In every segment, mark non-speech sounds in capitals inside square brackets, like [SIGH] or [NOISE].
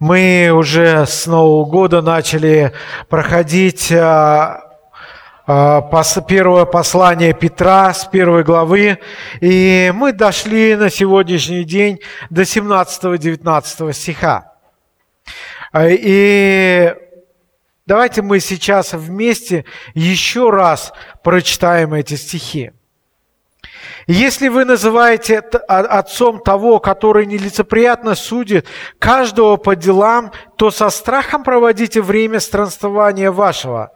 Мы уже с Нового года начали проходить а, а, первое послание Петра с первой главы, и мы дошли на сегодняшний день до 17-19 стиха. А, и давайте мы сейчас вместе еще раз прочитаем эти стихи. Если вы называете отцом того, который нелицеприятно судит каждого по делам, то со страхом проводите время странствования вашего,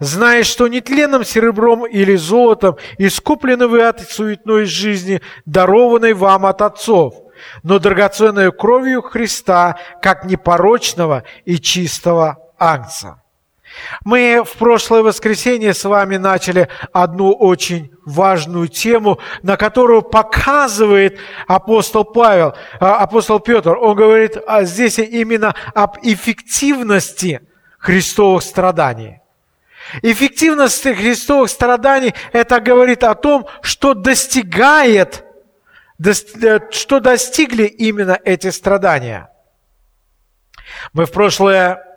зная, что нетленным серебром или золотом искуплены вы от суетной жизни, дарованной вам от отцов, но драгоценной кровью Христа, как непорочного и чистого ангца. Мы в прошлое воскресенье с вами начали одну очень важную тему, на которую показывает апостол Павел, а, апостол Петр. Он говорит а здесь именно об эффективности христовых страданий. Эффективность христовых страданий – это говорит о том, что достигает, э, что достигли именно эти страдания. Мы в прошлое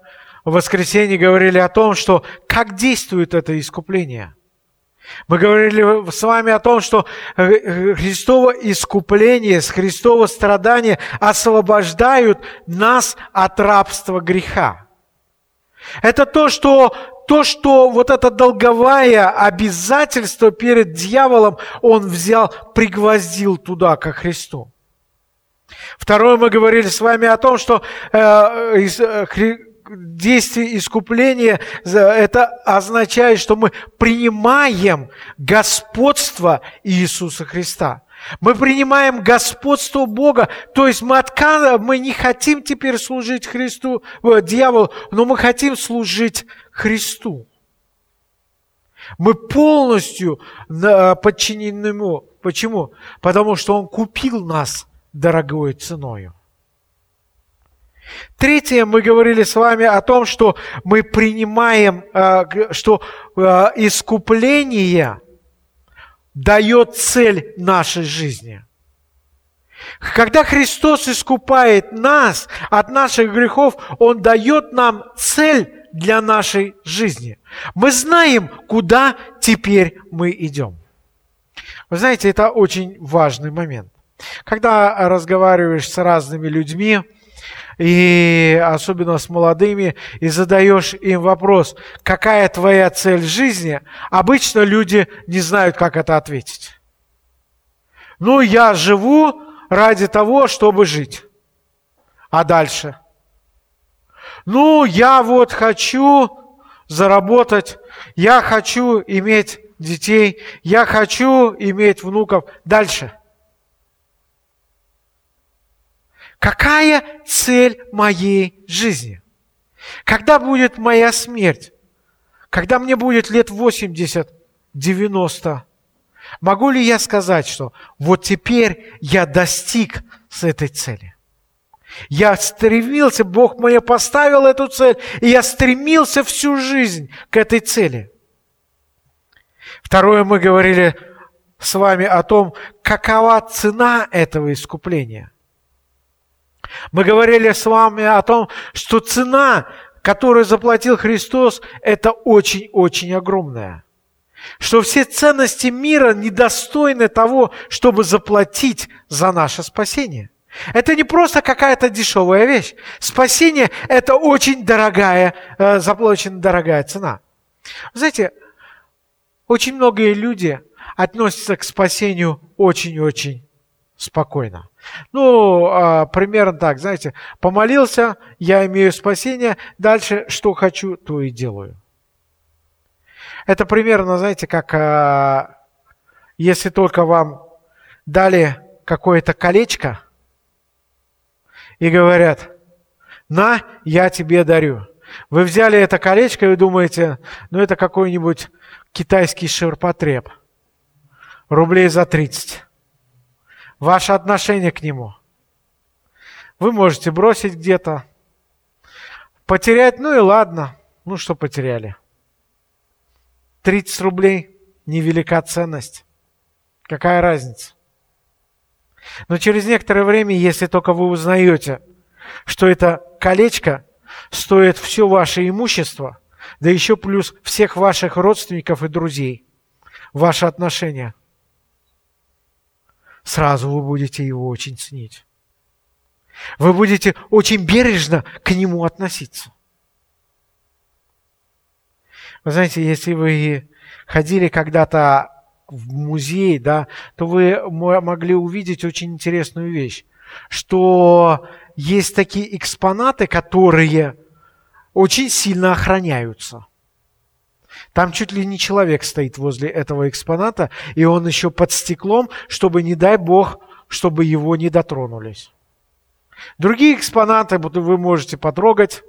в воскресенье говорили о том, что как действует это искупление. Мы говорили с вами о том, что Христово искупление, Христово страдание освобождают нас от рабства греха. Это то, что то, что вот это долговое обязательство перед дьяволом он взял, пригвоздил туда, ко Христу. Второе, мы говорили с вами о том, что э, э, действие искупления, это означает, что мы принимаем господство Иисуса Христа. Мы принимаем господство Бога, то есть мы отказываем, мы не хотим теперь служить Христу, э, дьяволу, но мы хотим служить Христу. Мы полностью подчинены Ему. Почему? Потому что Он купил нас дорогой ценою. Третье, мы говорили с вами о том, что мы принимаем, э, что э, искупление дает цель нашей жизни. Когда Христос искупает нас от наших грехов, Он дает нам цель для нашей жизни. Мы знаем, куда теперь мы идем. Вы знаете, это очень важный момент. Когда разговариваешь с разными людьми, и особенно с молодыми, и задаешь им вопрос, какая твоя цель жизни, обычно люди не знают, как это ответить. Ну, я живу ради того, чтобы жить. А дальше? Ну, я вот хочу заработать, я хочу иметь детей, я хочу иметь внуков. Дальше – Какая цель моей жизни? Когда будет моя смерть? Когда мне будет лет 80, 90? Могу ли я сказать, что вот теперь я достиг с этой цели? Я стремился, Бог мне поставил эту цель, и я стремился всю жизнь к этой цели. Второе, мы говорили с вами о том, какова цена этого искупления – мы говорили с вами о том, что цена, которую заплатил Христос, это очень-очень огромная. Что все ценности мира недостойны того, чтобы заплатить за наше спасение. Это не просто какая-то дешевая вещь. Спасение – это очень дорогая, э, заплачена дорогая цена. Знаете, очень многие люди относятся к спасению очень-очень спокойно. Ну, а, примерно так, знаете, помолился, я имею спасение, дальше что хочу, то и делаю. Это примерно, знаете, как а, если только вам дали какое-то колечко и говорят, на, я тебе дарю. Вы взяли это колечко и думаете, ну это какой-нибудь китайский ширпотреб. Рублей за 30 ваше отношение к нему. Вы можете бросить где-то, потерять, ну и ладно, ну что потеряли. 30 рублей – невелика ценность. Какая разница? Но через некоторое время, если только вы узнаете, что это колечко стоит все ваше имущество, да еще плюс всех ваших родственников и друзей, ваши отношения. Сразу вы будете его очень ценить. Вы будете очень бережно к нему относиться. Вы знаете, если вы ходили когда-то в музей, да, то вы могли увидеть очень интересную вещь, что есть такие экспонаты, которые очень сильно охраняются. Там чуть ли не человек стоит возле этого экспоната, и он еще под стеклом, чтобы, не дай бог, чтобы его не дотронулись. Другие экспонаты вы можете потрогать.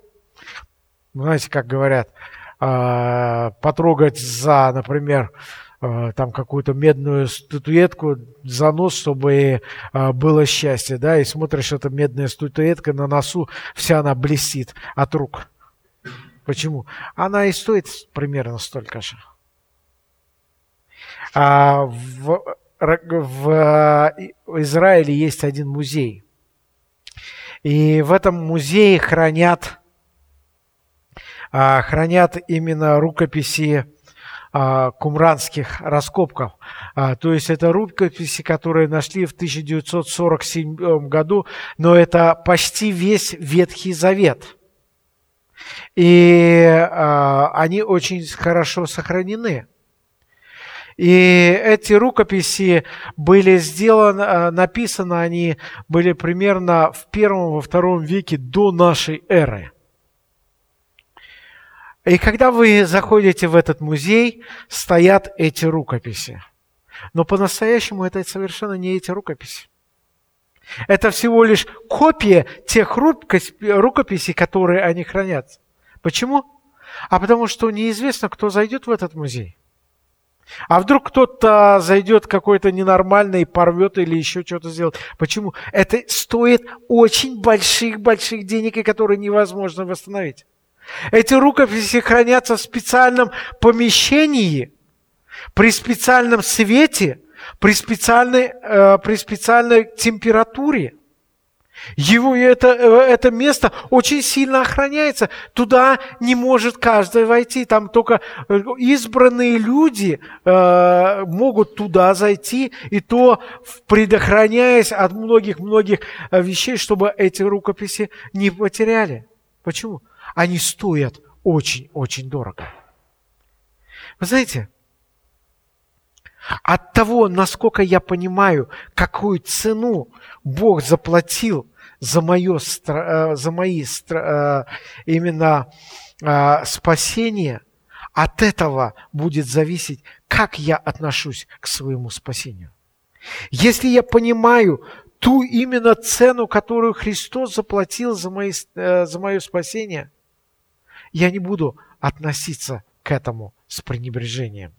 Знаете, как говорят, а, потрогать за, например, а, там какую-то медную статуэтку за нос, чтобы а, было счастье, да, и смотришь, эта медная статуэтка на носу, вся она блестит от рук. Почему? Она и стоит примерно столько же. А в, в Израиле есть один музей. И в этом музее хранят, хранят именно рукописи а, кумранских раскопков. А, то есть это рукописи, которые нашли в 1947 году, но это почти весь Ветхий Завет. И а, они очень хорошо сохранены. И эти рукописи были сделаны, написаны они были примерно в первом, во втором веке до нашей эры. И когда вы заходите в этот музей, стоят эти рукописи. Но по-настоящему это совершенно не эти рукописи. Это всего лишь копия тех рукописей, которые они хранят. Почему? А потому что неизвестно, кто зайдет в этот музей. А вдруг кто-то зайдет какой-то ненормальный, порвет или еще что-то сделает. Почему? Это стоит очень больших-больших денег, и которые невозможно восстановить. Эти рукописи хранятся в специальном помещении, при специальном свете, при специальной, э, при специальной температуре. Его это, э, это место очень сильно охраняется. Туда не может каждый войти. Там только э, избранные люди могут туда зайти, и то предохраняясь от многих-многих вещей, чтобы эти рукописи не потеряли. Почему? они стоят очень-очень дорого. Вы знаете, от того, насколько я понимаю, какую цену Бог заплатил за, мое, э, за мои э, именно э, спасение, от этого будет зависеть, как я отношусь к своему спасению. Если я понимаю ту именно цену, которую Христос заплатил за, мои, за мое спасение – я не буду относиться к этому с пренебрежением.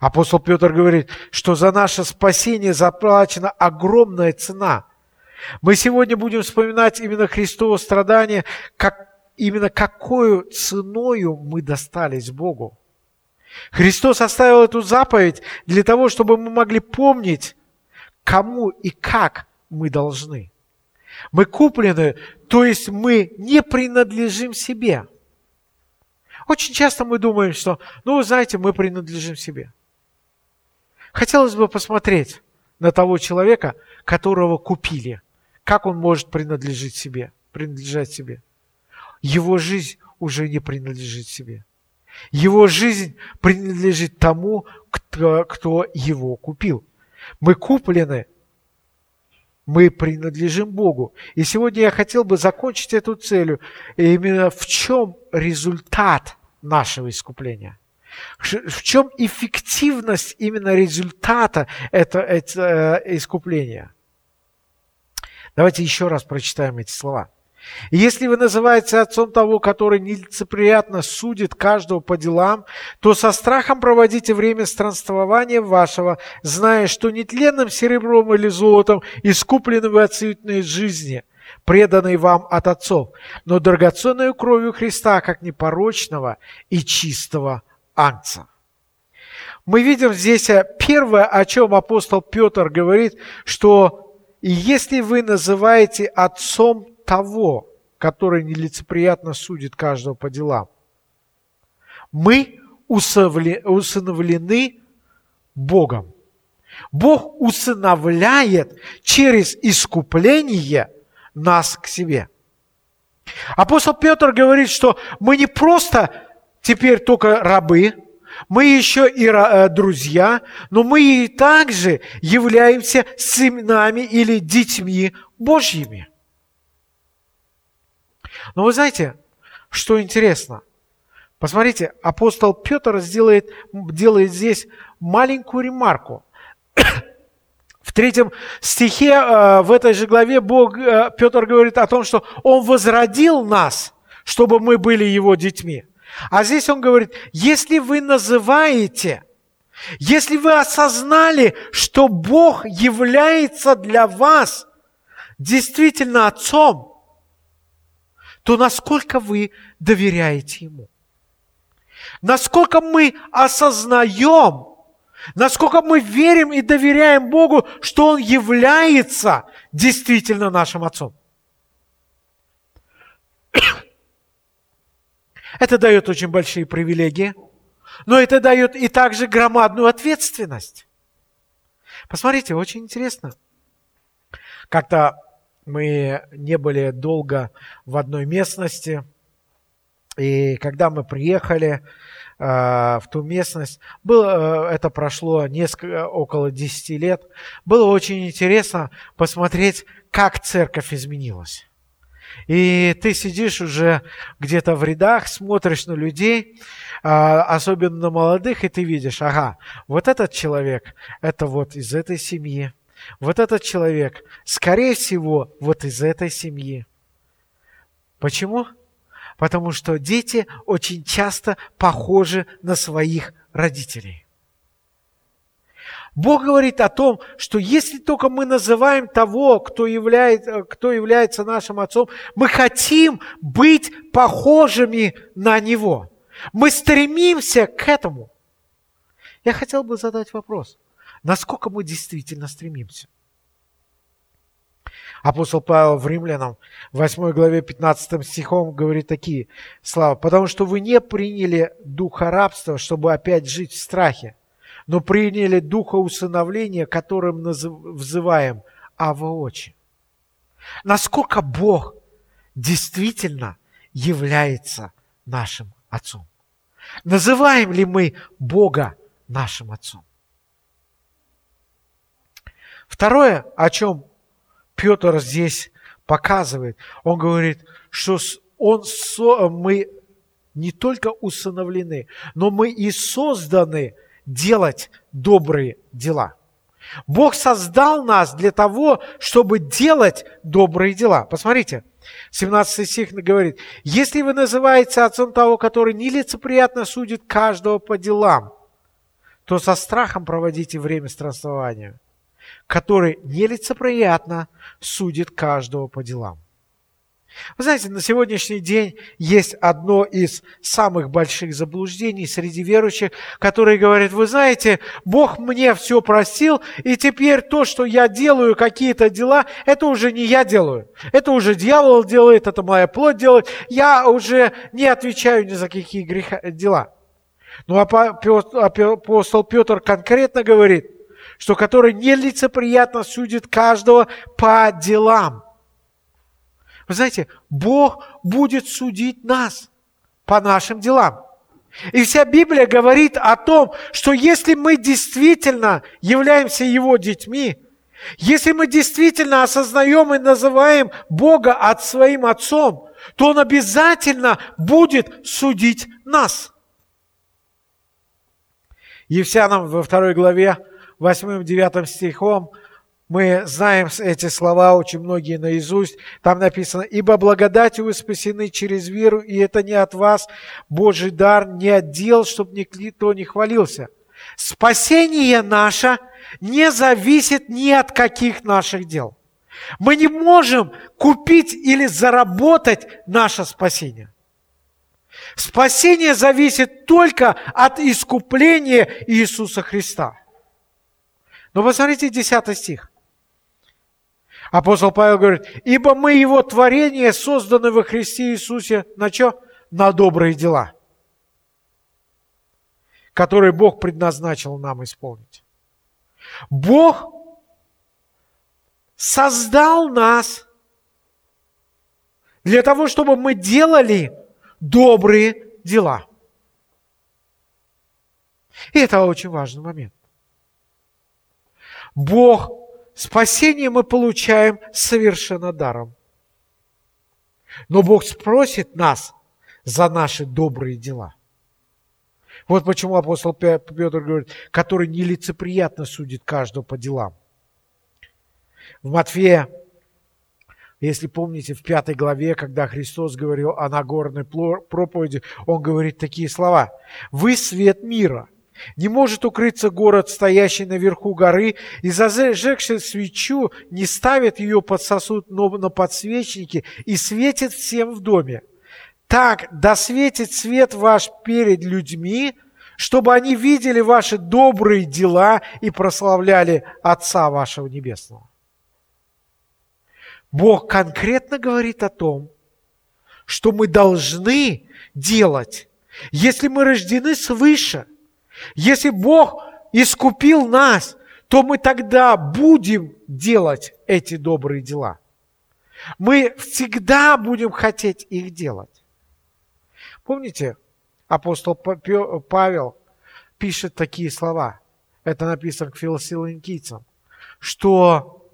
Апостол Петр говорит, что за наше спасение заплачена огромная цена. Мы сегодня будем вспоминать именно Христово страдание, как, именно какую ценою мы достались Богу. Христос оставил эту заповедь для того, чтобы мы могли помнить, кому и как мы должны. Мы куплены, то есть мы не принадлежим себе. Очень часто мы думаем, что, ну, вы знаете, мы принадлежим себе. Хотелось бы посмотреть на того человека, которого купили. Как он может принадлежать себе, принадлежать себе? Его жизнь уже не принадлежит себе. Его жизнь принадлежит тому, кто, кто его купил. Мы куплены мы принадлежим Богу. И сегодня я хотел бы закончить эту целью. И именно в чем результат нашего искупления? В чем эффективность именно результата этого, этого искупления? Давайте еще раз прочитаем эти слова. Если вы называете отцом того, который нелицеприятно судит каждого по делам, то со страхом проводите время странствования вашего, зная, что нетленным серебром или золотом искуплены вы от жизни, преданной вам от отцов, но драгоценной кровью Христа, как непорочного и чистого ангца. Мы видим здесь э, первое, о чем апостол Петр говорит, что если вы называете отцом того, который нелицеприятно судит каждого по делам. Мы усыновлены Богом. Бог усыновляет через искупление нас к себе. Апостол Петр говорит, что мы не просто теперь только рабы, мы еще и э, друзья, но мы и также являемся сынами или детьми Божьими. Но вы знаете, что интересно? Посмотрите, апостол Петр сделает, делает здесь маленькую ремарку. [COUGHS] В третьем стихе э, в этой же главе Бог, э, Петр говорит о том, что Он возродил нас, чтобы мы были Его детьми. А здесь Он говорит, если вы называете, если вы осознали, что Бог является для вас действительно Отцом, то насколько вы доверяете Ему? Насколько мы осознаем, Насколько мы верим и доверяем Богу, что Он является действительно нашим Отцом. [COUGHS] Это дает очень большие привилегии, но это дает и также громадную ответственность. Посмотрите, очень интересно. Как-то мы не были долго в одной местности, и когда мы приехали, Э, в ту местность. Было, э, это прошло несколько, около 10 лет. Было очень интересно посмотреть, как церковь изменилась. И ты сидишь уже где-то в рядах, смотришь на людей, э, особенно на молодых, и ты видишь, ага, вот этот человек, это вот из этой семьи, вот этот человек, скорее всего, вот из этой семьи. Почему? потому что дети очень часто похожи на своих родителей. Бог говорит о том, что если только мы называем того, кто является, кто является нашим отцом, мы хотим быть похожими на него. Мы стремимся к этому. Я хотел бы задать вопрос. Насколько мы действительно стремимся? Апостол Павел в Римлянам 8 главе 15 стихом говорит такие слова. «Потому что вы не приняли духа рабства, чтобы опять жить в страхе, но приняли духа усыновления, которым взываем Ава Очи». Насколько Бог действительно является нашим Отцом? Называем ли мы Бога нашим Отцом? Второе, о чем Петр здесь показывает. Он говорит, что он, мы не только усыновлены, но мы и созданы делать добрые дела. Бог создал нас для того, чтобы делать добрые дела. Посмотрите, 17 стих говорит, «Если вы называете отцом того, который нелицеприятно судит каждого по делам, то со страхом проводите время странствования, который нелицеприятно судит каждого по делам. Вы знаете, на сегодняшний день есть одно из самых больших заблуждений среди верующих, которые говорят, вы знаете, Бог мне все простил, и теперь то, что я делаю, какие-то дела, это уже не я делаю. Это уже дьявол делает, это моя плоть делает. Я уже не отвечаю ни за какие греха, дела. Но апостол Петр конкретно говорит, что который нелицеприятно судит каждого по делам. Вы знаете, Бог будет судить нас по нашим делам. И вся Библия говорит о том, что если мы действительно являемся Его детьми, если мы действительно осознаем и называем Бога от своим Отцом, то Он обязательно будет судить нас. Ефсянам во второй главе 8-9 стихом мы знаем эти слова очень многие наизусть. Там написано, «Ибо благодатью вы спасены через веру, и это не от вас, Божий дар, не от дел, чтобы никто не хвалился». Спасение наше не зависит ни от каких наших дел. Мы не можем купить или заработать наше спасение. Спасение зависит только от искупления Иисуса Христа – но посмотрите 10 стих. Апостол Павел говорит, ибо мы его творение, созданы во Христе Иисусе на что? На добрые дела, которые Бог предназначил нам исполнить. Бог создал нас для того, чтобы мы делали добрые дела. И это очень важный момент. Бог, спасение мы получаем совершенно даром. Но Бог спросит нас за наши добрые дела. Вот почему апостол Петр говорит, который нелицеприятно судит каждого по делам. В Матфея, если помните, в пятой главе, когда Христос говорил о Нагорной проповеди, Он говорит такие слова. «Вы свет мира». Не может укрыться город, стоящий наверху горы, и зажегший свечу не ставит ее под сосуд, но на подсвечнике и светит всем в доме. Так досветит свет ваш перед людьми, чтобы они видели ваши добрые дела и прославляли Отца вашего Небесного. Бог конкретно говорит о том, что мы должны делать, если мы рождены свыше. Если Бог искупил нас, то мы тогда будем делать эти добрые дела. Мы всегда будем хотеть их делать. Помните, апостол Павел пишет такие слова. Это написано к филосилонкийцам, что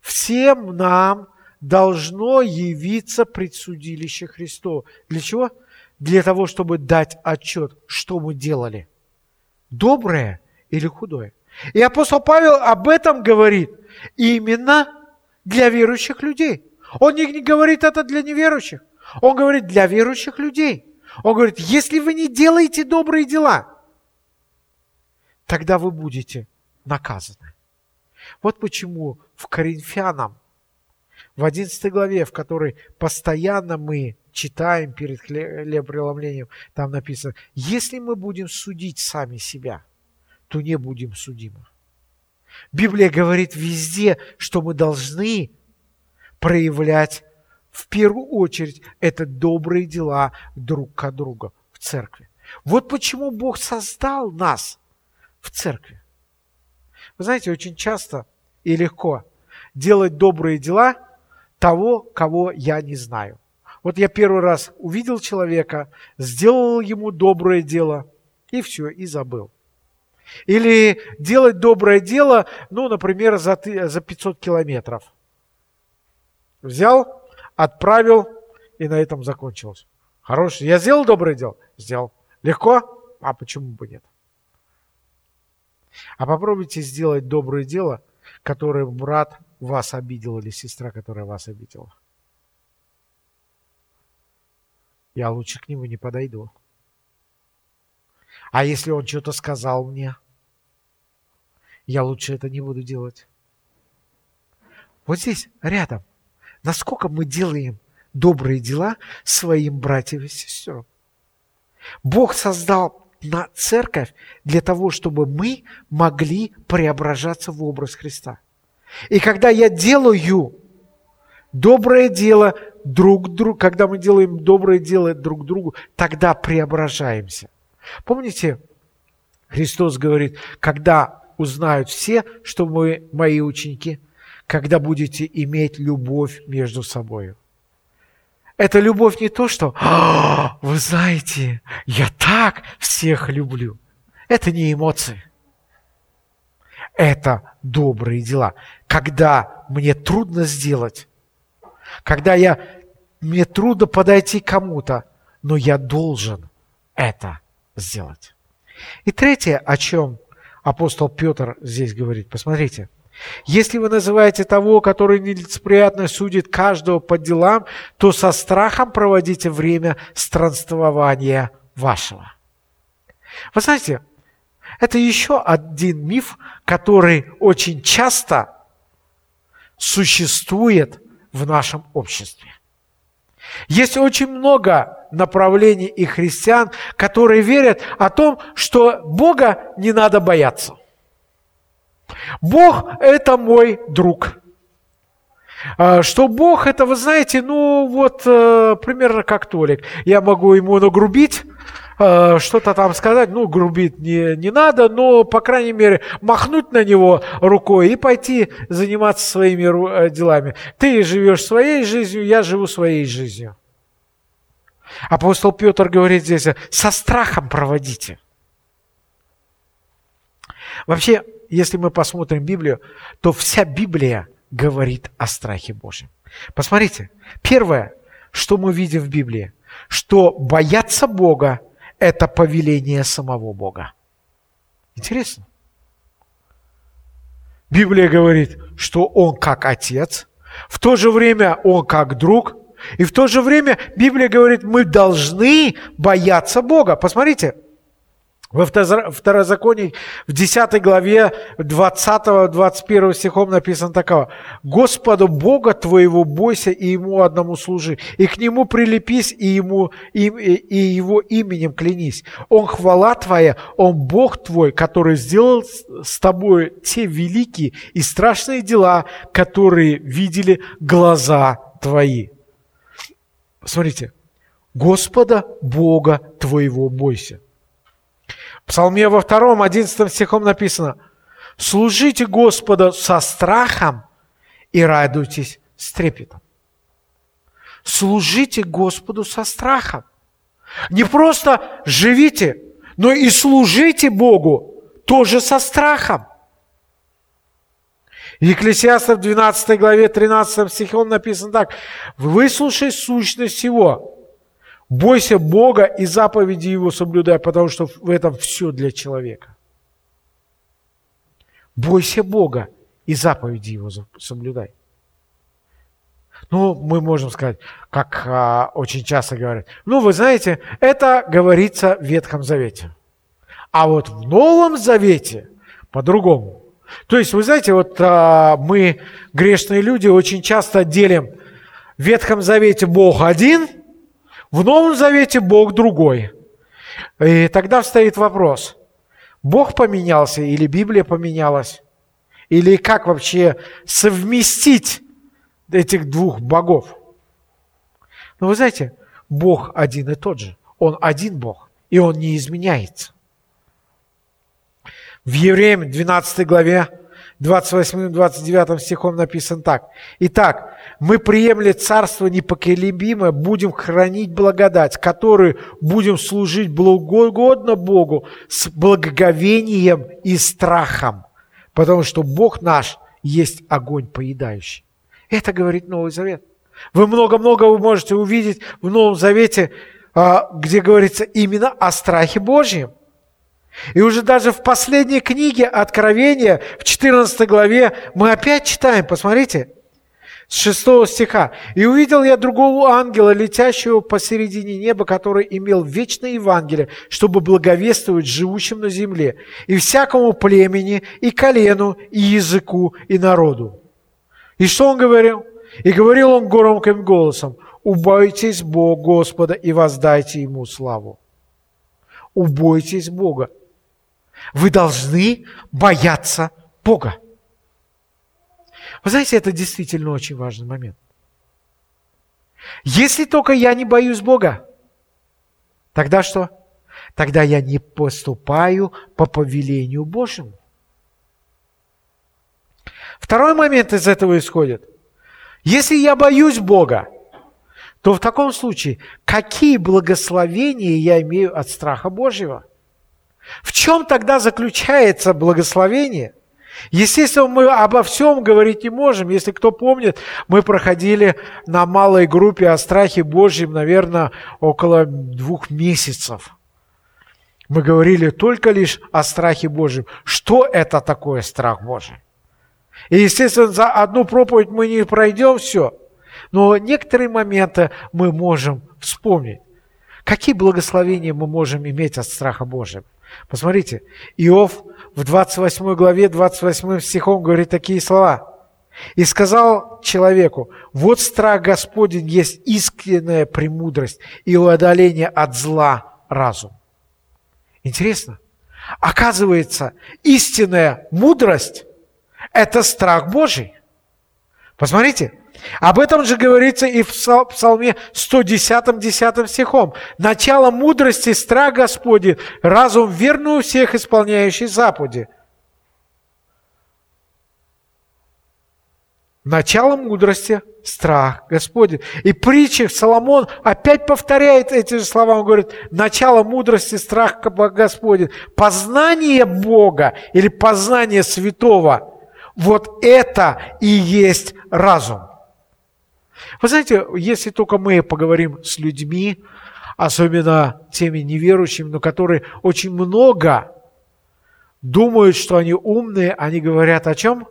всем нам должно явиться предсудилище Христова. Для чего? Для того, чтобы дать отчет, что мы делали. Доброе или худое. И апостол Павел об этом говорит именно для верующих людей. Он не говорит это для неверующих. Он говорит для верующих людей. Он говорит, если вы не делаете добрые дела, тогда вы будете наказаны. Вот почему в Коринфянам, в 11 главе, в которой постоянно мы читаем перед хлебопреломлением, там написано, если мы будем судить сами себя, то не будем судимы. Библия говорит везде, что мы должны проявлять в первую очередь это добрые дела друг к другу в церкви. Вот почему Бог создал нас в церкви. Вы знаете, очень часто и легко делать добрые дела того, кого я не знаю. Вот я первый раз увидел человека, сделал ему доброе дело, и все, и забыл. Или делать доброе дело, ну, например, за, за 500 километров. Взял, отправил, и на этом закончилось. Хороший. Я сделал доброе дело? Сделал. Легко? А почему бы нет? А попробуйте сделать доброе дело, которое брат вас обидел или сестра, которая вас обидела. Я лучше к нему не подойду. А если он что-то сказал мне, я лучше это не буду делать. Вот здесь, рядом насколько мы делаем добрые дела своим братьям и сестрам. Бог создал на церковь для того, чтобы мы могли преображаться в образ Христа. И когда я делаю доброе дело друг другу, когда мы делаем доброе дело друг другу, тогда преображаемся. Помните, Христос говорит, когда узнают все, что мы мои ученики, когда будете иметь любовь между собой. Это любовь не то, что «А, «Вы знаете, я так всех люблю». Это не эмоции. Это добрые дела. Когда мне трудно сделать, когда я, мне трудно подойти к кому-то, но я должен это сделать. И третье, о чем апостол Петр здесь говорит, посмотрите – если вы называете того, который нелицеприятно судит каждого по делам, то со страхом проводите время странствования вашего. Вы знаете, это еще один миф, который очень часто существует в нашем обществе. Есть очень много направлений и христиан, которые верят о том, что Бога не надо бояться – Бог – это мой друг. А, что Бог это, вы знаете, ну вот э, примерно как Толик. Я могу ему нагрубить, э, что-то там сказать, ну, грубить не, не надо, но, по крайней мере, махнуть на него рукой и пойти заниматься своими э, делами. Ты живешь своей жизнью, я живу своей жизнью. Апостол Петр говорит здесь, со страхом проводите. Вообще, если мы посмотрим Библию, то вся Библия говорит о страхе Божьем. Посмотрите, первое, что мы видим в Библии, что бояться Бога – это повеление самого Бога. Интересно. Библия говорит, что Он как Отец, в то же время Он как друг, и в то же время Библия говорит, мы должны бояться Бога. Посмотрите, во Второзаконии, в 10 главе 20-21 стихом написано такого. «Господу Бога твоего бойся и Ему одному служи, и к Нему прилепись, и, ему, и, и Его именем клянись. Он хвала твоя, Он Бог твой, который сделал с тобой те великие и страшные дела, которые видели глаза твои». Смотрите, Господа Бога твоего бойся. В Псалме во втором, одиннадцатом стихом написано, «Служите Господа со страхом и радуйтесь с трепетом». Служите Господу со страхом. Не просто живите, но и служите Богу тоже со страхом. Екклесиаста в 12 главе 13 стихе он написан так. «Выслушай сущность всего, Бойся Бога и заповеди Его соблюдай, потому что в этом все для человека. Бойся Бога и заповеди Его соблюдай. Ну, мы можем сказать, как а, очень часто говорят, ну, вы знаете, это говорится в Ветхом Завете. А вот в Новом Завете по-другому. То есть, вы знаете, вот а, мы, грешные люди, очень часто делим в Ветхом Завете Бог один – в Новом Завете Бог другой. И тогда встает вопрос, Бог поменялся или Библия поменялась? Или как вообще совместить этих двух богов? Ну, вы знаете, Бог один и тот же. Он один Бог, и Он не изменяется. В Евреям 12 главе 28-29 стихом написано так. «Итак, мы, приемли царство непоколебимое, будем хранить благодать, которую будем служить благогодно Богу с благоговением и страхом, потому что Бог наш есть огонь поедающий». Это говорит Новый Завет. Вы много-много вы можете увидеть в Новом Завете, а, где говорится именно о страхе Божьем. И уже даже в последней книге Откровения, в 14 главе, мы опять читаем, посмотрите, с 6 стиха. «И увидел я другого ангела, летящего посередине неба, который имел вечное Евангелие, чтобы благовествовать живущим на земле, и всякому племени, и колену, и языку, и народу». И что он говорил? И говорил он громким голосом, «Убойтесь Бога Господа и воздайте Ему славу». Убойтесь Бога. Вы должны бояться Бога. Вы знаете, это действительно очень важный момент. Если только я не боюсь Бога, тогда что? Тогда я не поступаю по повелению Божьему. Второй момент из этого исходит. Если я боюсь Бога, то в таком случае какие благословения я имею от страха Божьего? В чем тогда заключается благословение? Естественно, мы обо всем говорить не можем. Если кто помнит, мы проходили на малой группе о страхе Божьем, наверное, около двух месяцев. Мы говорили только лишь о страхе Божьем. Что это такое страх Божий? И, естественно, за одну проповедь мы не пройдем все, но некоторые моменты мы можем вспомнить. Какие благословения мы можем иметь от страха Божьего? Посмотрите, Иов в 28 главе, 28 стихом говорит такие слова. «И сказал человеку, вот страх Господень есть искренняя премудрость и удаление от зла разум». Интересно. Оказывается, истинная мудрость – это страх Божий. Посмотрите, Об этом же говорится и в Псалме 110, 10 стихом. «Начало мудрости – страх Господень, разум верную всех исполняющий заповеди». Начало мудрости – страх Господень. И притчах Соломон опять повторяет эти же слова. Он говорит, начало мудрости – страх Господень. Познание Бога или познание святого – вот это и есть разум. Вы знаете, если только мы поговорим с людьми, особенно теми неверующими, но которые очень много думают, что они умные, они говорят о чем?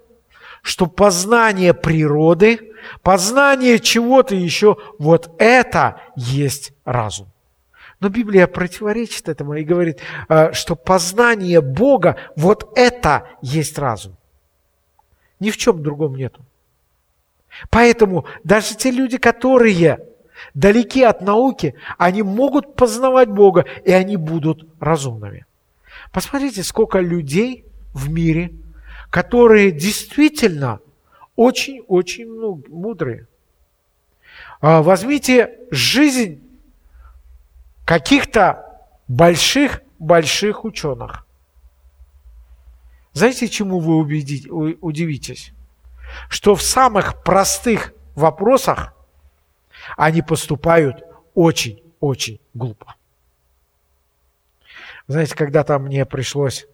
Что познание природы, познание чего-то еще, вот это есть разум. Но Библия противоречит этому и говорит, э, что познание Бога, вот это есть разум. Ни в чем другом нету. Поэтому даже те люди, которые далеки от науки, они могут познавать Бога, и они будут разумными. Посмотрите, сколько людей в мире, которые действительно очень-очень мудрые. А, возьмите жизнь каких-то больших-больших ученых. Знаете, чему вы удивитесь? что в самых простых вопросах они поступают очень-очень глупо. Знаете, когда-то мне пришлось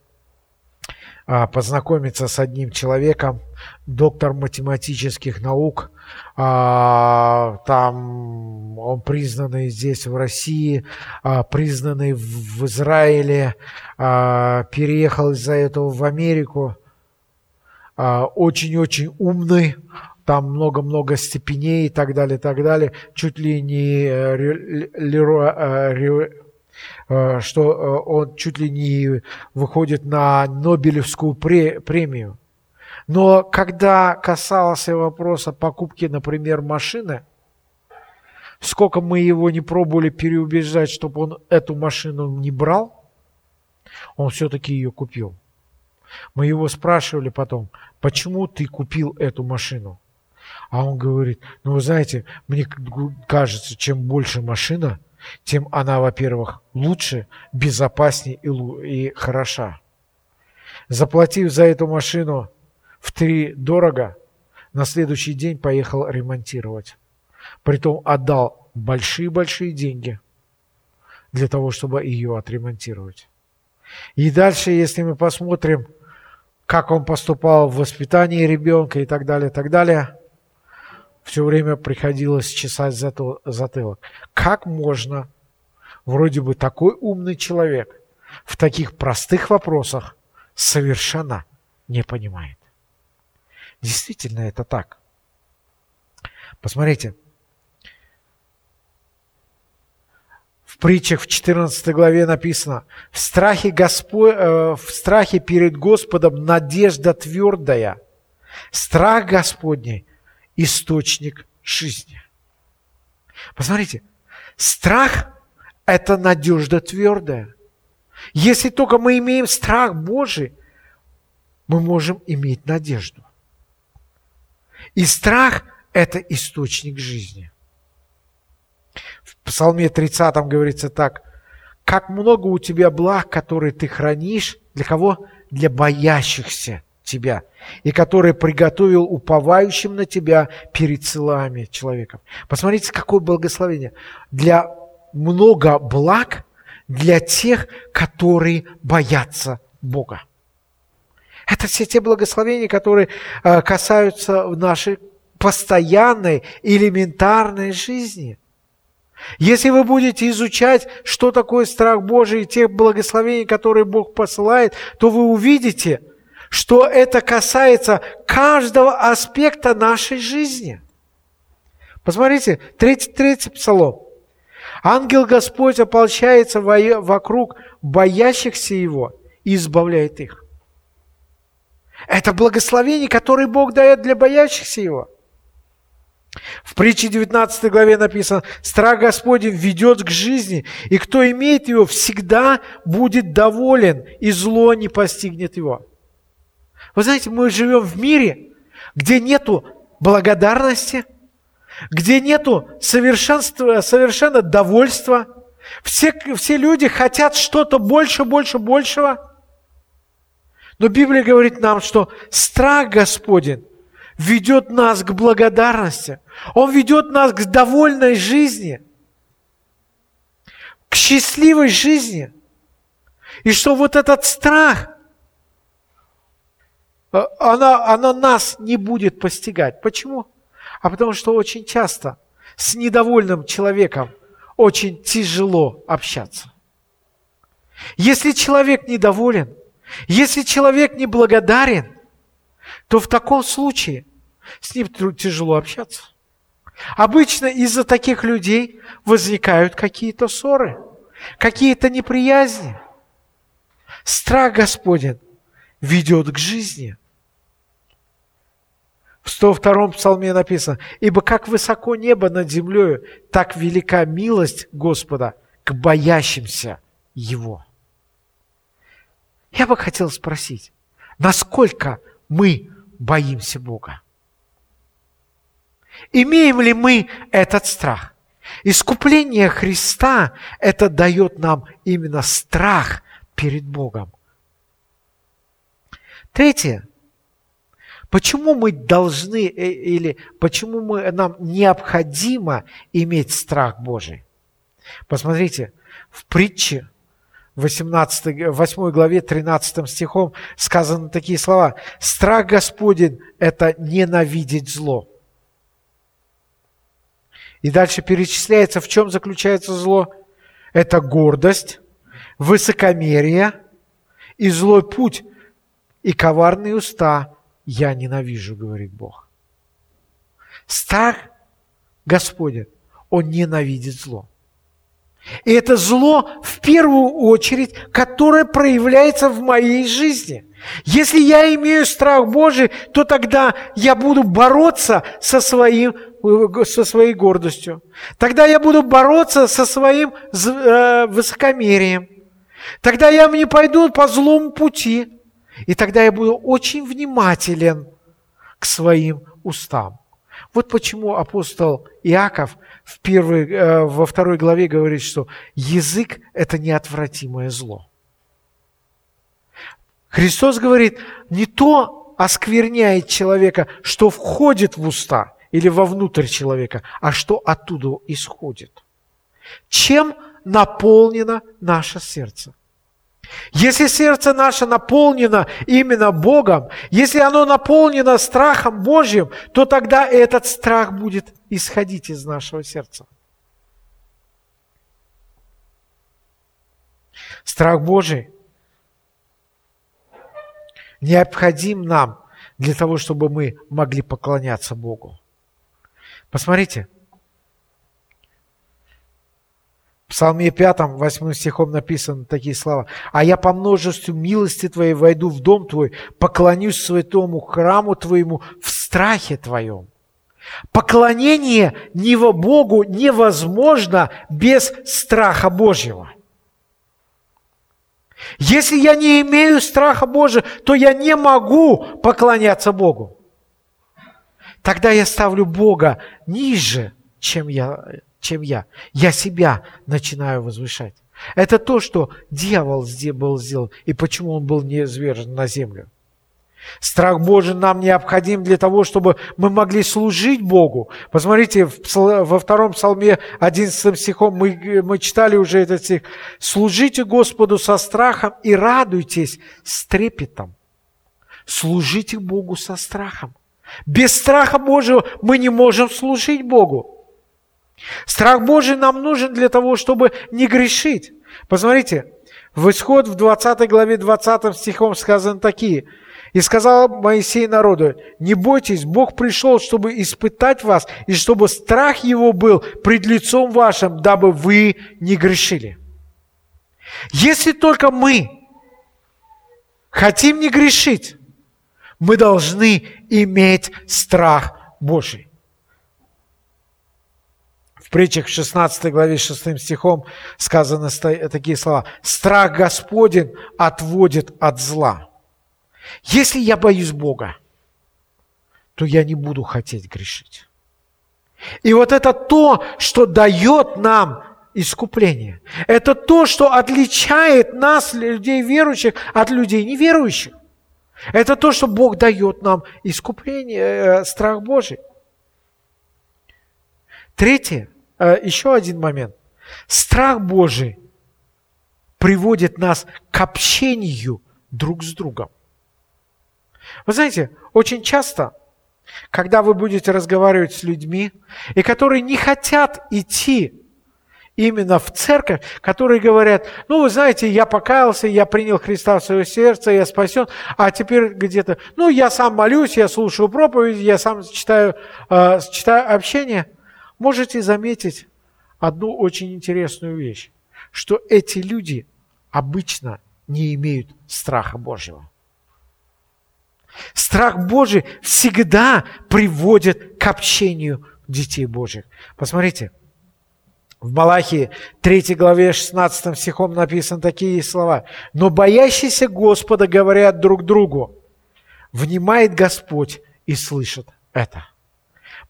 а, познакомиться с одним человеком, доктор математических наук. А, там он признанный здесь в России, а, признанный в Израиле, переехал из-за этого в Америку. А, очень-очень умный, там много-много степеней и так далее, и так далее. Чуть ли не э, э, э, что он чуть ли не выходит на Нобелевскую премию. Но когда касался вопроса покупки, например, машины, сколько мы его не пробовали переубеждать, чтобы он эту машину не брал, он все-таки ее купил. Мы его спрашивали потом, почему ты купил эту машину? А он говорит, ну вы знаете, мне кажется, чем больше машина, тем она, во-первых, лучше, безопаснее и, и хороша. Заплатив за эту машину в три дорого, на следующий день поехал ремонтировать. Притом отдал большие-большие деньги для того, чтобы ее отремонтировать. И дальше, если мы посмотрим, как он поступал в воспитании ребенка и так далее, так далее, все время приходилось чесать затылок. Как можно, вроде бы такой умный человек, в таких простых вопросах совершенно не понимает? Действительно это так. Посмотрите, В притчах в 14 главе написано, в страхе, Госпо... Э, в страхе перед Господом надежда твердая, страх Господний – источник жизни. Посмотрите, страх – это надежда твердая. Если только мы имеем страх Божий, мы можем иметь надежду. И страх – это источник жизни. В Псалме 30 говорится так. «Как много у тебя благ, которые ты хранишь, для кого? Для боящихся тебя, и которые приготовил уповающим на тебя перед целами человеков». Посмотрите, какое благословение. Для много благ для тех, которые боятся Бога. Это все те благословения, которые э, касаются нашей постоянной, элементарной жизни – если вы будете изучать, что такое страх Божий и тех благословений, которые Бог посылает, то вы увидите, что это касается каждого аспекта нашей жизни. Посмотрите, 33 псалом. Ангел Господь ополчается вокруг боящихся Его и избавляет их. Это благословение, которое Бог дает для боящихся Его. В притче 19 главе написано, «Страх Господень ведет к жизни, и кто имеет его, всегда будет доволен, и зло не постигнет его». Вы знаете, мы живем в мире, где нету благодарности, где нету совершенства, совершенно довольства. Все, все люди хотят что-то больше, больше, большего. Но Библия говорит нам, что страх Господень ведет нас к благодарности. Он ведет нас к довольной жизни, к счастливой жизни. И что вот этот страх, э, она, она нас не будет постигать. Почему? А потому что очень часто с недовольным человеком очень тяжело общаться. Если человек недоволен, если человек неблагодарен, то в таком случае с ним тяжело общаться. Обычно из-за таких людей возникают какие-то ссоры, какие-то неприязни. Страх Господень ведет к жизни. В 102-м псалме написано, «Ибо как высоко небо над землей, так велика милость Господа к боящимся Его». Я бы хотел спросить, насколько мы боимся Бога? Имеем ли мы этот страх? Искупление Христа – это дает нам именно страх перед Богом. Третье. Почему мы должны э, или почему мы, нам необходимо иметь страх Божий? Посмотрите, в притче 18, 8 главе 13 стихом сказаны такие слова. «Страх Господень – это ненавидеть зло». И дальше перечисляется, в чем заключается зло. Это гордость, высокомерие и злой путь, и коварные уста я ненавижу, говорит Бог. Страх Господень, Он ненавидит зло. И это зло в первую очередь, которое проявляется в моей жизни. Если я имею страх Божий, то тогда я буду бороться со, своим, со своей гордостью. Тогда я буду бороться со своим э, высокомерием. Тогда я не пойду по злому пути. И тогда я буду очень внимателен к своим устам. Вот почему апостол Иаков в первой, э, во второй главе говорит, что язык – это неотвратимое зло. Христос говорит, не то оскверняет человека, что входит в уста или вовнутрь человека, а что оттуда исходит. Чем наполнено наше сердце? Если сердце наше наполнено именно Богом, если оно наполнено страхом Божьим, то тогда этот страх будет исходить из нашего сердца. Страх Божий необходим нам для того, чтобы мы могли поклоняться Богу. Посмотрите, Псалме 5, 8 стихом написаны такие слова. «А я по множеству милости Твоей войду в дом Твой, поклонюсь святому храму Твоему в страхе Твоем». Поклонение не во Богу невозможно без страха Божьего. Если я не имею страха Божьего, то я не могу поклоняться Богу. Тогда я ставлю Бога ниже, чем я чем я. Я себя начинаю возвышать. Это то, что дьявол был сделан, и почему он был не низвержен на землю. Страх Божий нам необходим для того, чтобы мы могли служить Богу. Посмотрите, во втором псалме 11 стихом мы, мы читали уже этот стих. «Служите Господу со страхом и радуйтесь с трепетом». Служите Богу со страхом. Без страха Божьего мы не можем служить Богу. Страх Божий нам нужен для того, чтобы не грешить. Посмотрите, в исход в 20 главе 20 стихом сказано такие. «И сказал Моисей народу, не бойтесь, Бог пришел, чтобы испытать вас, и чтобы страх Его был пред лицом вашим, дабы вы не грешили». Если только мы хотим не грешить, мы должны иметь страх Божий притчах 16 главе 6 стихом сказаны такие слова. «Страх Господень отводит от зла». Если я боюсь Бога, то я не буду хотеть грешить. И вот это то, что дает нам искупление. Это то, что отличает нас, людей верующих, от людей неверующих. Это то, что Бог дает нам искупление, э, страх Божий. Третье, еще один момент. Страх Божий приводит нас к общению друг с другом. Вы знаете, очень часто, когда вы будете разговаривать с людьми, и которые не хотят идти именно в церковь, которые говорят, ну, вы знаете, я покаялся, я принял Христа в свое сердце, я спасен, а теперь где-то, ну, я сам молюсь, я слушаю проповедь, я сам читаю, э, читаю общение. Можете заметить одну очень интересную вещь, что эти люди обычно не имеют страха Божьего. Страх Божий всегда приводит к общению детей Божьих. Посмотрите, в Малахии 3 главе 16 стихом написаны такие слова. «Но боящиеся Господа говорят друг другу, внимает Господь и слышит это».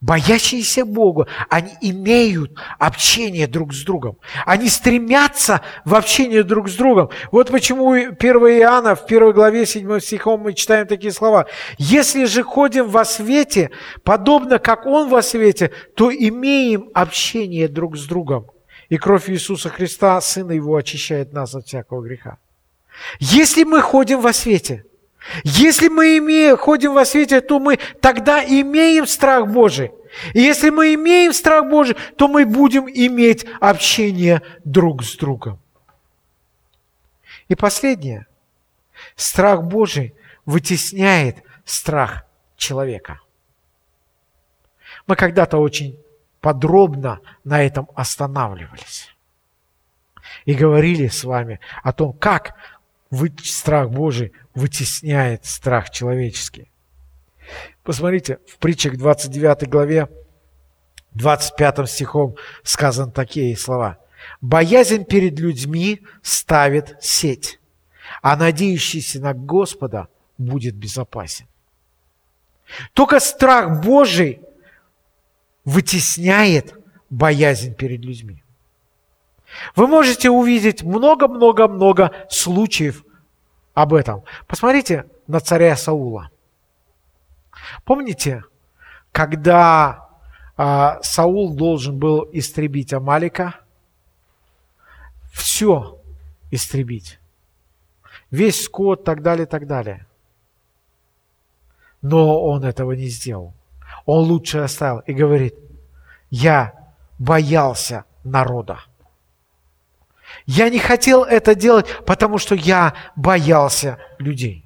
Боящиеся Бога, они имеют общение друг с другом. Они стремятся в общение друг с другом. Вот почему 1 Иоанна в 1 главе 7 стихом мы читаем такие слова. «Если же ходим во свете, подобно как Он во свете, то имеем общение друг с другом. И кровь Иисуса Христа, Сына Его, очищает нас от всякого греха». Если мы ходим во свете – если мы имеем, ходим во свете, то мы тогда имеем страх Божий. И если мы имеем страх Божий, то мы будем иметь общение друг с другом. И последнее. Страх Божий вытесняет страх человека. Мы когда-то очень подробно на этом останавливались. И говорили с вами о том, как страх Божий вытесняет страх человеческий. Посмотрите, в притчах 29 главе, 25 стихом сказаны такие слова. «Боязнь перед людьми ставит сеть, а надеющийся на Господа будет безопасен». Только страх Божий вытесняет боязнь перед людьми. Вы можете увидеть много-много-много случаев об этом. Посмотрите на царя Саула. Помните, когда э, Саул должен был истребить Амалика, все истребить, весь скот, так далее, так далее. Но он этого не сделал. Он лучше оставил и говорит, я боялся народа. Я не хотел это делать, потому что я боялся людей.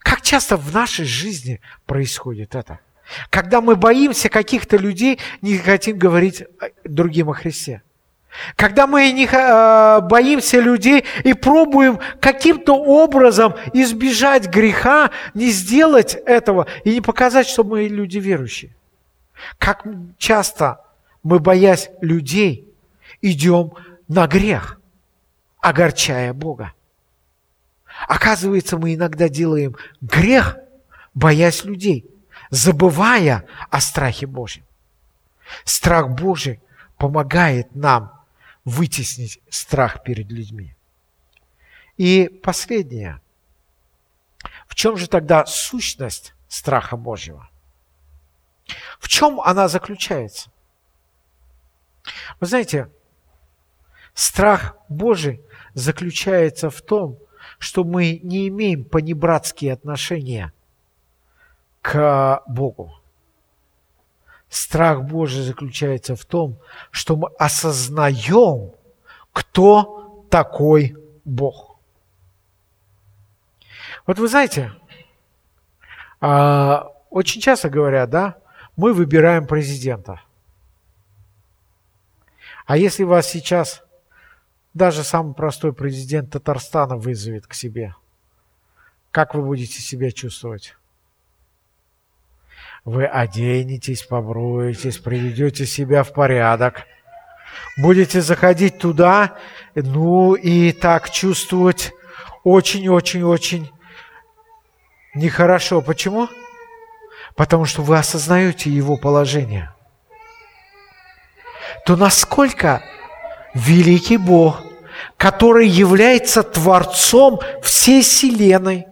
Как часто в нашей жизни происходит это? Когда мы боимся каких-то людей, не хотим говорить другим о Христе. Когда мы не э, боимся людей и пробуем каким-то образом избежать греха, не сделать этого и не показать, что мы люди верующие. Как часто мы, боясь людей, идем на грех, огорчая Бога. Оказывается, мы иногда делаем грех, боясь людей, забывая о страхе Божьем. Страх Божий помогает нам вытеснить страх перед людьми. И последнее. В чем же тогда сущность страха Божьего? В чем она заключается? Вы знаете, Страх Божий заключается в том, что мы не имеем понебратские отношения к Богу. Страх Божий заключается в том, что мы осознаем, кто такой Бог. Вот вы знаете, а, очень часто говорят, да, мы выбираем президента. А если вас сейчас даже самый простой президент Татарстана вызовет к себе. Как вы будете себя чувствовать? Вы оденетесь, поброетесь, приведете себя в порядок. Будете заходить туда, ну и так чувствовать очень-очень-очень нехорошо. Почему? Потому что вы осознаете его положение. то насколько великий Бог, который является Творцом всей Вселенной,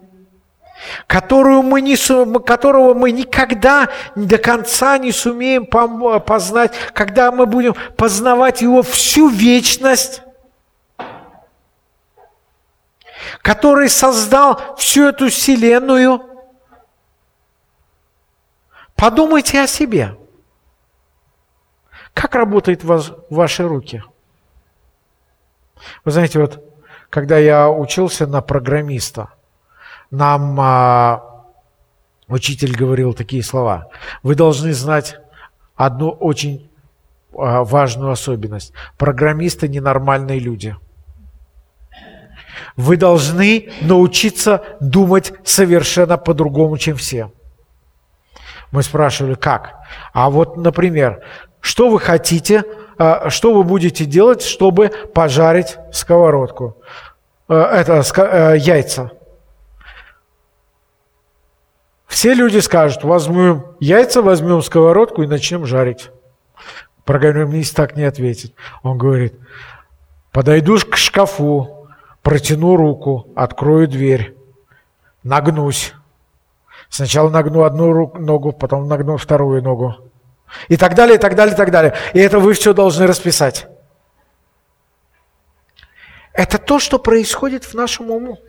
которую мы не, которого мы никогда до конца не сумеем познать, когда мы будем познавать Его всю вечность, который создал всю эту Вселенную. Подумайте о себе. Как работают ваш, ваши руки? Вы знаете, вот когда я учился на программиста, нам а, учитель говорил такие слова. Вы должны знать одну очень а, важную особенность. Программисты ненормальные люди. Вы должны научиться думать совершенно по-другому, чем все. Мы спрашивали, как? А вот, например, что вы хотите, что вы будете делать, чтобы пожарить сковородку? Э, это э, яйца. Все люди скажут, возьмем яйца, возьмем сковородку и начнем жарить. Программист так не ответит. Он говорит, подойду к шкафу, протяну руку, открою дверь, нагнусь. Сначала нагну одну ногу, потом нагну вторую ногу. И так далее, и так далее, и так далее. И это вы все должны расписать. Это то, что происходит в нашем уму.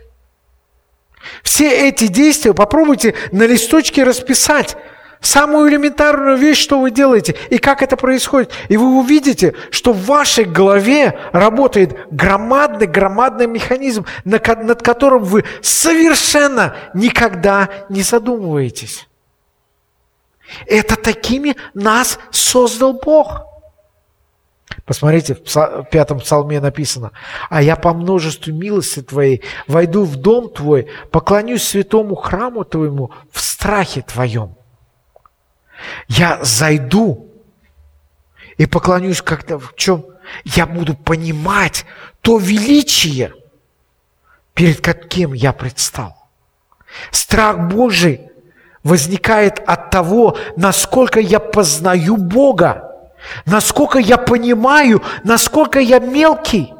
Все эти действия попробуйте на листочке расписать. Самую элементарную вещь, что вы делаете, и как это происходит. И вы увидите, что в вашей голове работает громадный-громадный механизм, над которым вы совершенно никогда не задумываетесь. Это такими нас создал Бог. Посмотрите, в пятом псалме написано, «А я по множеству милости Твоей войду в дом Твой, поклонюсь святому храму Твоему в страхе Твоем». Я зайду и поклонюсь как-то в чем? Я буду понимать то величие, перед каким я предстал. Страх Божий возникает от того, насколько я познаю Бога. Насколько я понимаю, насколько я мелкий,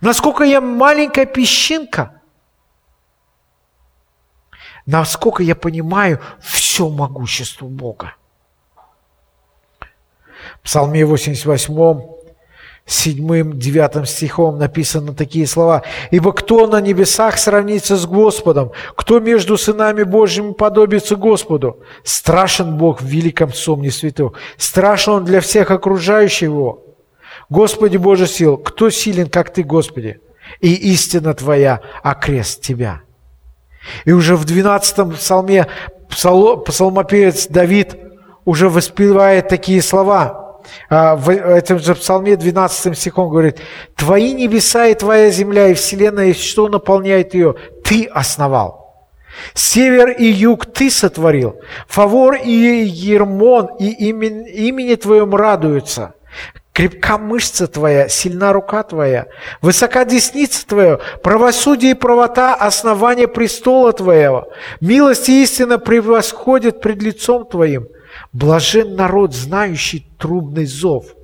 насколько я маленькая песчинка. Насколько я понимаю все могущество Бога. В Псалме 88, 7, 9 стихом написаны такие слова. «Ибо кто на небесах сравнится с Господом? Кто между сынами Божьими подобится Господу? Страшен Бог в великом сомне святого. Страшен Он для всех окружающих Его. Господи Боже сил, кто силен, как Ты, Господи? И истина Твоя окрест Тебя». И уже в 12 псалме псалмопевец Давид уже воспевает такие слова – а, в этом же псалме 12 стихом говорит, «Твои небеса и твоя земля и вселенная, и что наполняет ее, ты основал». Север и юг ты сотворил. Фавор и Ермон и имени, имени твоем радуются. Крепка мышца твоя, сильна рука твоя, высока десница твоя, правосудие и правота – основание престола твоего. Милость и истина превосходят пред лицом твоим. Блажен народ, знающий трубный зов,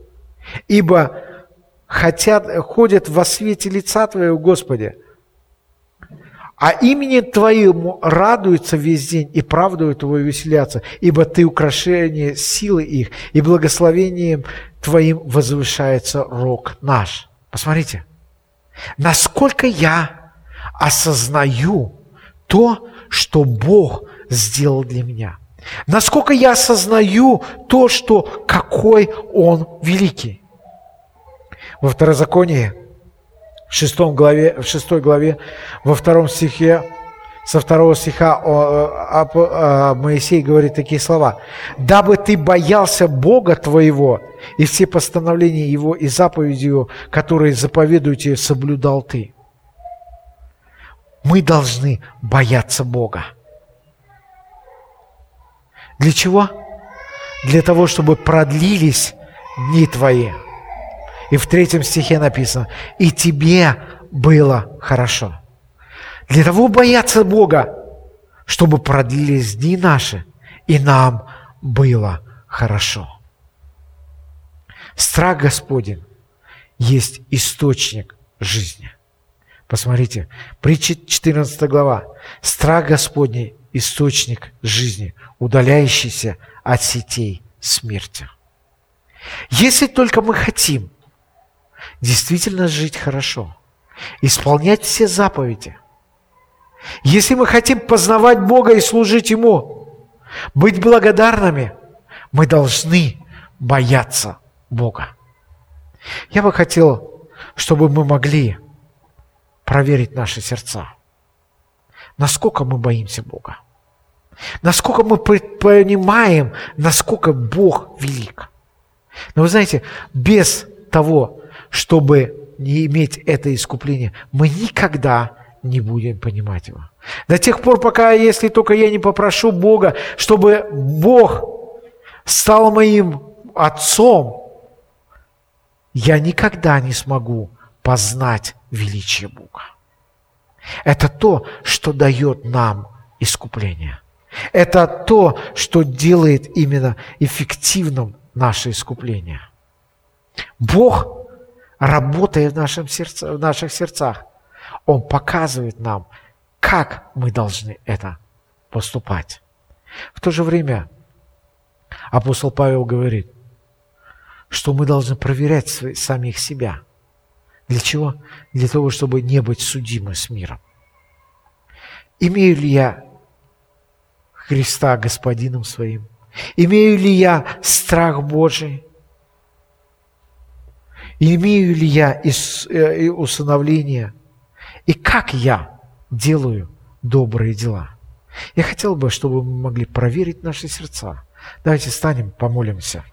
ибо хотят, ходят во свете лица Твоего, Господи. А имени Твоему радуются весь день, и правдою Твою веселятся, ибо Ты украшение силы их, и благословением Твоим возвышается рог наш. Посмотрите, насколько я осознаю то, что Бог сделал для меня – Насколько я осознаю то, что какой Он великий. Во Второзаконии, в, шестом главе, в шестой главе, во втором стихе, со второго стиха о, Моисей говорит такие слова. «Дабы ты боялся Бога твоего, и все постановления Его и заповеди Его, которые заповедуют тебе, соблюдал ты». Мы должны бояться Бога. Для чего? Для того, чтобы продлились дни твои. И в третьем стихе написано, и тебе было хорошо. Для того бояться Бога, чтобы продлились дни наши, и нам было хорошо. Страх Господень есть источник жизни. Посмотрите, притча 14 глава. Страх Господний – источник жизни, удаляющийся от сетей смерти. Если только мы хотим действительно жить хорошо, исполнять все заповеди, если мы хотим познавать Бога и служить Ему, быть благодарными, мы должны бояться Бога. Я бы хотел, чтобы мы могли проверить наши сердца. Насколько мы боимся Бога. Насколько мы понимаем, насколько Бог велик. Но вы знаете, без того, чтобы не иметь это искупление, мы никогда не будем понимать его. До тех пор, пока, если только я не попрошу Бога, чтобы Бог стал моим отцом, я никогда не смогу познать величие Бога. Это то, что дает нам искупление. Это то, что делает именно эффективным наше искупление. Бог, работая в, нашем сердце, в наших сердцах, Он показывает нам, как мы должны это поступать. В то же время апостол Павел говорит, что мы должны проверять самих себя. Для чего? Для того, чтобы не быть судимы с миром. Имею ли я Христа Господином своим? Имею ли я страх Божий? Имею ли я э, усыновление? И как я делаю добрые дела? Я хотел бы, чтобы мы могли проверить наши сердца. Давайте станем, помолимся.